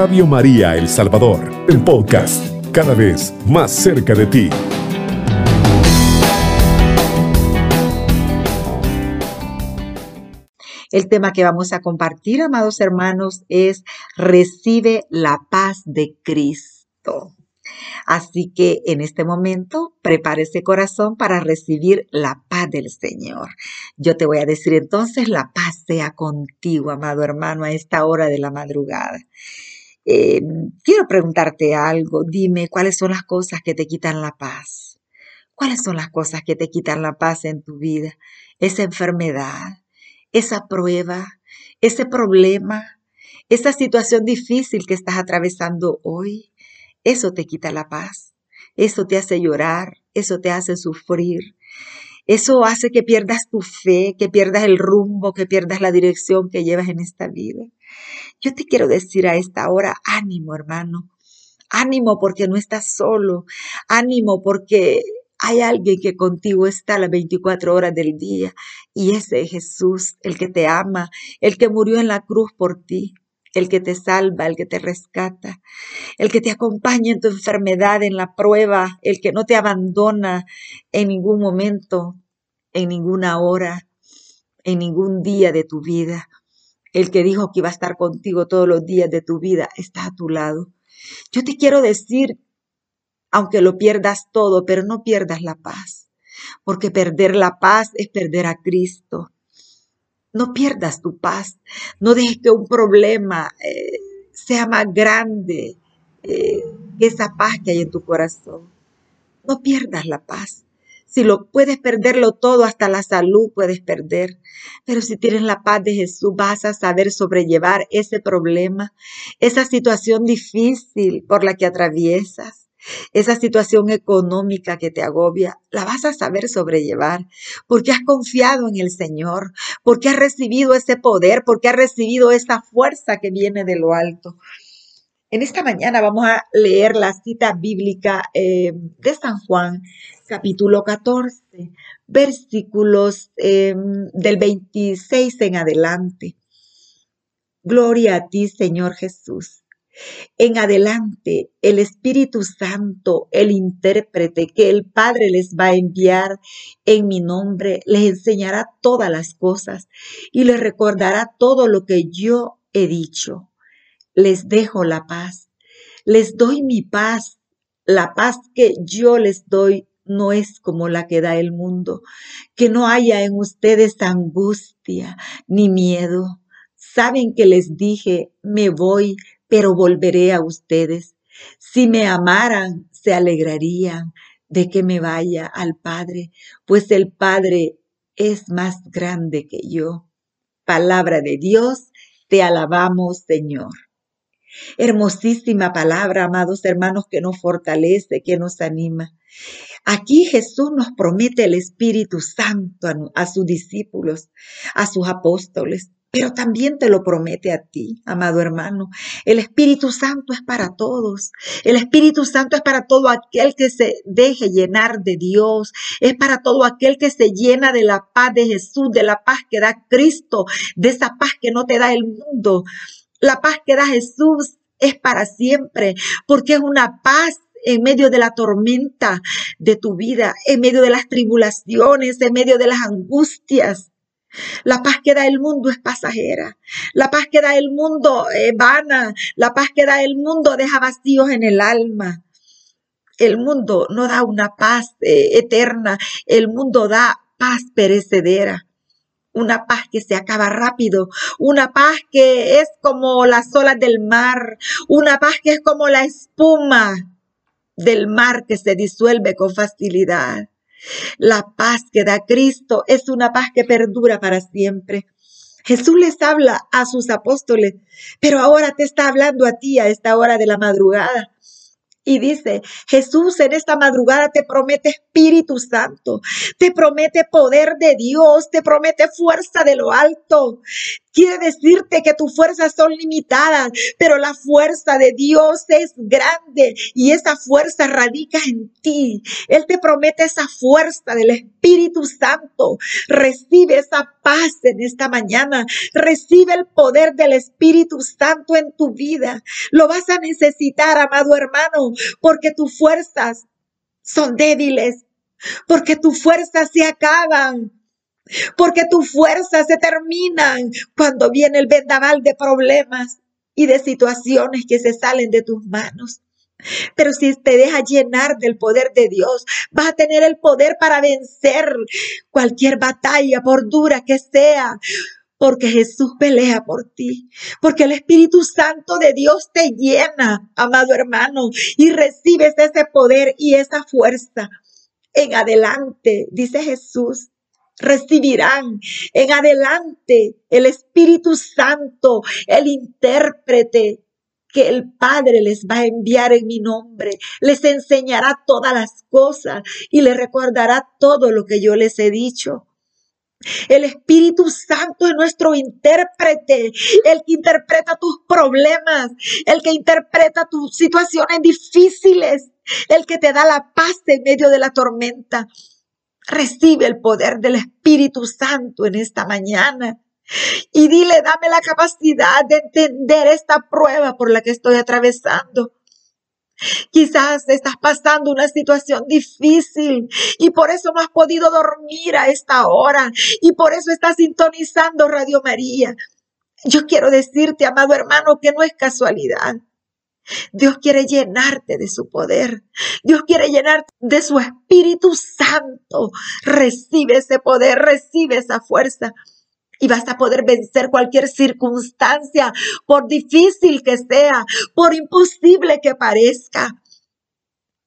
Radio María El Salvador, el podcast, cada vez más cerca de ti. El tema que vamos a compartir, amados hermanos, es recibe la paz de Cristo. Así que en este momento, prepare ese corazón para recibir la paz del Señor. Yo te voy a decir entonces, la paz sea contigo, amado hermano, a esta hora de la madrugada. Eh, quiero preguntarte algo. Dime cuáles son las cosas que te quitan la paz. ¿Cuáles son las cosas que te quitan la paz en tu vida? Esa enfermedad, esa prueba, ese problema, esa situación difícil que estás atravesando hoy. Eso te quita la paz. Eso te hace llorar. Eso te hace sufrir. Eso hace que pierdas tu fe, que pierdas el rumbo, que pierdas la dirección que llevas en esta vida. Yo te quiero decir a esta hora, ánimo hermano, ánimo porque no estás solo, ánimo porque hay alguien que contigo está las 24 horas del día y ese es Jesús, el que te ama, el que murió en la cruz por ti el que te salva, el que te rescata, el que te acompaña en tu enfermedad, en la prueba, el que no te abandona en ningún momento, en ninguna hora, en ningún día de tu vida. El que dijo que iba a estar contigo todos los días de tu vida está a tu lado. Yo te quiero decir, aunque lo pierdas todo, pero no pierdas la paz, porque perder la paz es perder a Cristo. No pierdas tu paz. No dejes que un problema eh, sea más grande eh, que esa paz que hay en tu corazón. No pierdas la paz. Si lo puedes perderlo todo, hasta la salud puedes perder. Pero si tienes la paz de Jesús, vas a saber sobrellevar ese problema, esa situación difícil por la que atraviesas esa situación económica que te agobia, la vas a saber sobrellevar porque has confiado en el Señor, porque has recibido ese poder, porque has recibido esa fuerza que viene de lo alto. En esta mañana vamos a leer la cita bíblica eh, de San Juan, capítulo 14, versículos eh, del 26 en adelante. Gloria a ti, Señor Jesús. En adelante, el Espíritu Santo, el intérprete que el Padre les va a enviar en mi nombre, les enseñará todas las cosas y les recordará todo lo que yo he dicho. Les dejo la paz, les doy mi paz. La paz que yo les doy no es como la que da el mundo, que no haya en ustedes angustia ni miedo. Saben que les dije, me voy, pero volveré a ustedes. Si me amaran, se alegrarían de que me vaya al Padre, pues el Padre es más grande que yo. Palabra de Dios, te alabamos, Señor. Hermosísima palabra, amados hermanos, que nos fortalece, que nos anima. Aquí Jesús nos promete el Espíritu Santo a, sus discípulos, a sus apóstoles pero también te lo promete a ti, amado hermano. El Espíritu Santo es para todos. El Espíritu Santo es para todo aquel que se deje llenar de Dios. Es para todo aquel que se llena de la paz de Jesús, de la paz que da Cristo, de esa paz que no te da el mundo. La paz que da Jesús es para siempre, porque es una paz en medio de la tormenta de tu vida, en medio de las tribulaciones, en medio de las angustias. La paz que da el mundo es pasajera. La paz que da el mundo es vana. La paz que da el mundo deja vacíos en el alma. El mundo no da una paz eh, eterna. El mundo da paz perecedera. Una paz que se acaba rápido. Una paz que es como las olas del mar. Una paz que es como la espuma del mar que se disuelve con facilidad. La paz que da Cristo es una paz que perdura para siempre. Jesús les habla a sus apóstoles, pero ahora te está hablando a ti a esta hora de la madrugada. Y dice, Jesús en esta madrugada te promete Espíritu Santo, te promete poder de Dios, te promete fuerza de lo alto, Quiere decirte que tus fuerzas son limitadas, pero la fuerza de Dios es grande y esa fuerza radica en ti. Él te promete esa fuerza del Espíritu Santo. Recibe esa paz en esta mañana. Recibe el poder del Espíritu Santo en tu vida. Lo vas a necesitar, amado hermano, porque tus fuerzas son débiles, porque tus fuerzas se acaban porque tus fuerzas se terminan cuando viene el vendaval de problemas y de situaciones que se salen de tus manos. Pero si te dejas llenar del poder de Dios, vas a tener el poder para vencer cualquier batalla, por dura que sea, porque Jesús pelea por ti, porque el Espíritu Santo de Dios te llena, amado hermano, y recibes ese poder y esa fuerza. En adelante, dice Jesús, recibirán en adelante el Espíritu Santo, el intérprete que el Padre les va a enviar en mi nombre. Les enseñará todas las cosas y les recordará todo lo que yo les he dicho. El Espíritu Santo es nuestro intérprete, el que interpreta tus problemas, el que interpreta tus situaciones difíciles, el que te da la paz en medio de la tormenta. Recibe el poder del Espíritu Santo en esta mañana. Y dile, dame la capacidad de entender esta prueba por la que estoy atravesando. Quizás estás pasando una situación difícil y por eso no has podido dormir a esta hora y por eso estás sintonizando Radio María. Yo quiero decirte, amado hermano, que no es casualidad. Dios quiere llenarte de su poder. Dios quiere llenarte de su Espíritu Santo. Recibe ese poder, recibe esa fuerza. Y vas a poder vencer cualquier circunstancia, por difícil que sea, por imposible que parezca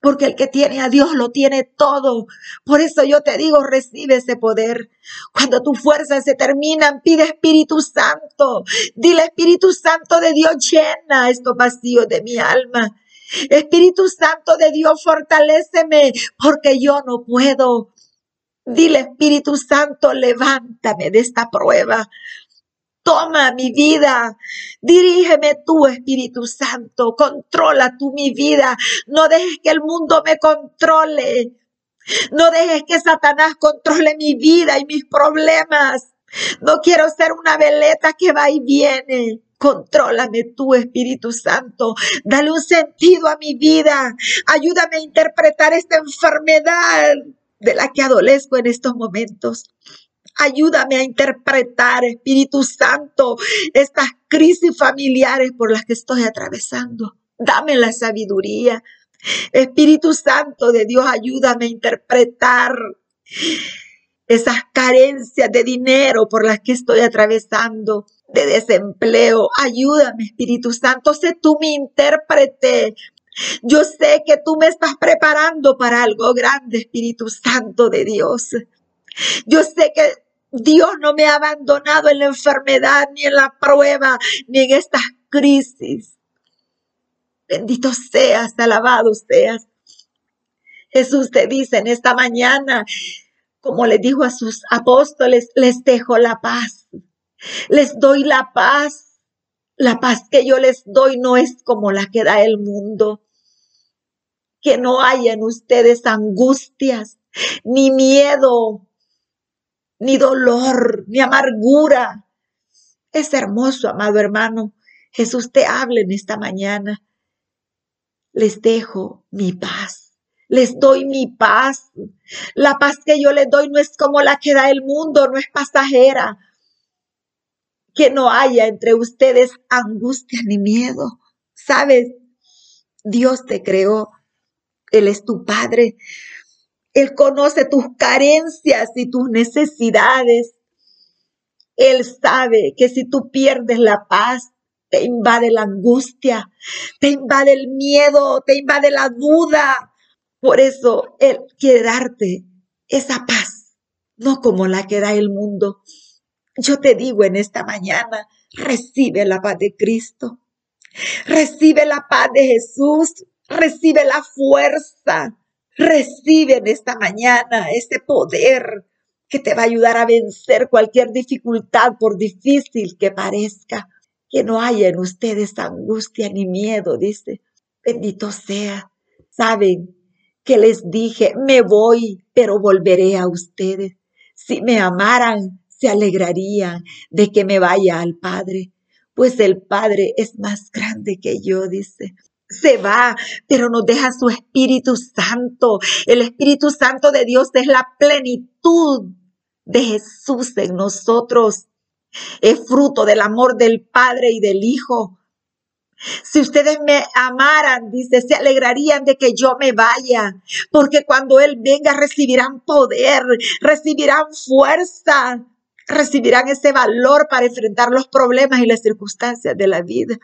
porque el que tiene a Dios lo tiene todo. Por eso yo te digo, recibe ese poder. Cuando tus fuerzas se terminan, pide Espíritu Santo. Dile Espíritu Santo de Dios, llena estos vacíos de mi alma. Espíritu Santo de Dios, fortaléceme, porque yo no puedo. Dile Espíritu Santo, levántame de esta prueba. Toma mi vida. Dirígeme tú, Espíritu Santo. Controla tú mi vida. No dejes que el mundo me controle. No dejes que Satanás controle mi vida y mis problemas. No quiero ser una veleta que va y viene. Contrólame tú, Espíritu Santo. Dale un sentido a mi vida. Ayúdame a interpretar esta enfermedad de la que adolezco en estos momentos. Ayúdame a interpretar, Espíritu Santo, estas crisis familiares por las que estoy atravesando. Dame la sabiduría. Espíritu Santo de Dios, ayúdame a interpretar esas carencias de dinero por las que estoy atravesando, de desempleo. Ayúdame, Espíritu Santo, sé tú mi intérprete. Yo sé que tú me estás preparando para algo grande, Espíritu Santo de Dios. Yo sé que Dios no me ha abandonado en la enfermedad, ni en la prueba, ni en estas crisis. Bendito seas, alabado seas. Jesús te dice en esta mañana, como le dijo a sus apóstoles, les dejo la paz. Les doy la paz. La paz que yo les doy no es como la que da el mundo. Que no haya en ustedes angustias, ni miedo, ni dolor, ni amargura. Es hermoso, amado hermano. Jesús te habla en esta mañana. Les dejo mi paz. Les doy mi paz. La paz que yo les doy no es como la que da el mundo, no es pasajera. Que no haya entre ustedes angustia ni miedo. ¿Sabes? Dios te creó. Él es tu Padre. Él conoce tus carencias y tus necesidades. Él sabe que si tú pierdes la paz, te invade la angustia, te invade el miedo, te invade la duda. Por eso Él quiere darte esa paz, no como la que da el mundo. Yo te digo en esta mañana, recibe la paz de Cristo, recibe la paz de Jesús, recibe la fuerza, Recibe en esta mañana ese poder que te va a ayudar a vencer cualquier dificultad, por difícil que parezca. Que no haya en ustedes angustia ni miedo, dice. Bendito sea. Saben que les dije, me voy, pero volveré a ustedes. Si me amaran, se alegrarían de que me vaya al Padre, pues el Padre es más grande que yo, dice se va, pero nos deja su Espíritu Santo. El Espíritu Santo de Dios es la plenitud de Jesús en nosotros. Es fruto del amor del Padre y del Hijo. Si ustedes me amaran, dice, se alegrarían de que yo me vaya, porque cuando Él venga recibirán poder, recibirán fuerza, recibirán ese valor para enfrentar los problemas y las circunstancias de la vida.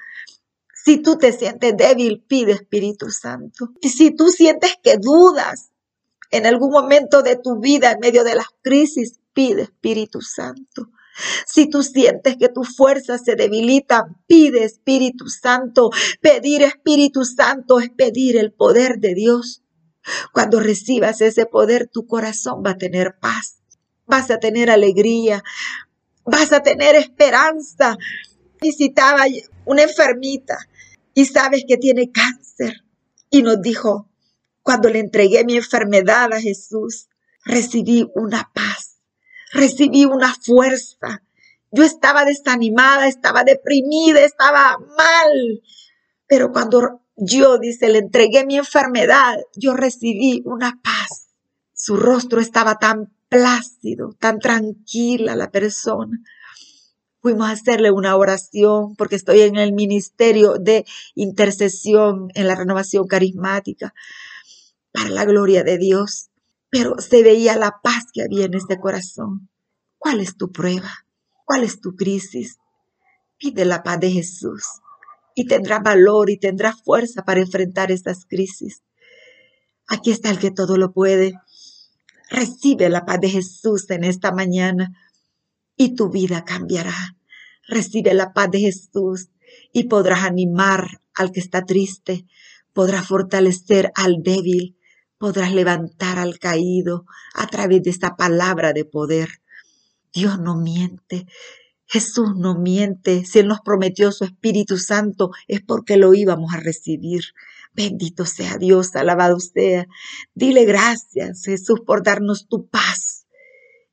Si tú te sientes débil, pide Espíritu Santo. Si tú sientes que dudas en algún momento de tu vida en medio de las crisis, pide Espíritu Santo. Si tú sientes que tus fuerzas se debilitan, pide Espíritu Santo. Pedir Espíritu Santo es pedir el poder de Dios. Cuando recibas ese poder, tu corazón va a tener paz, vas a tener alegría, vas a tener esperanza. Visitaba una enfermita y sabes que tiene cáncer. Y nos dijo, cuando le entregué mi enfermedad a Jesús, recibí una paz, recibí una fuerza. Yo estaba desanimada, estaba deprimida, estaba mal. Pero cuando yo, dice, le entregué mi enfermedad, yo recibí una paz. Su rostro estaba tan plácido, tan tranquila la persona fuimos a hacerle una oración porque estoy en el ministerio de intercesión en la renovación carismática para la gloria de Dios. Pero se veía la paz que había en este corazón. ¿Cuál es tu prueba? ¿Cuál es tu crisis? Pide la paz de Jesús y tendrá valor y tendrá fuerza para enfrentar estas crisis. Aquí está el que todo lo puede. Recibe la paz de Jesús en esta mañana y tu vida cambiará. Recibe la paz de Jesús y podrás animar al que está triste, podrás fortalecer al débil, podrás levantar al caído a través de esta palabra de poder. Dios no miente. Jesús no miente. Si Él nos prometió su Espíritu Santo es porque lo íbamos a recibir. Bendito sea Dios, alabado sea. Dile gracias, Jesús, por darnos tu paz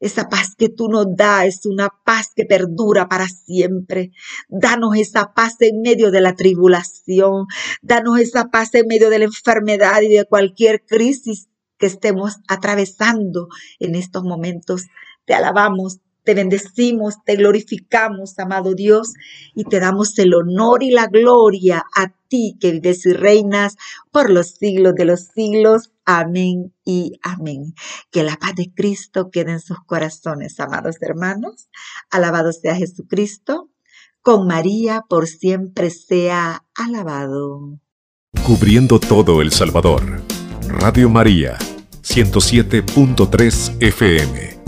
esa paz que tú nos das es una paz que perdura para siempre. Danos esa paz en medio de la tribulación. Danos esa paz en medio de la enfermedad y de cualquier crisis que estemos atravesando en estos momentos. Te alabamos, te bendecimos, te glorificamos, amado Dios, y te damos el honor y la gloria a ti que vives y reinas por los siglos de los siglos. Amén y amén. Que la paz de Cristo quede en sus corazones, amados hermanos. Alabado sea Jesucristo. Con María por siempre sea alabado. Cubriendo todo El Salvador. Radio María, 107.3 FM.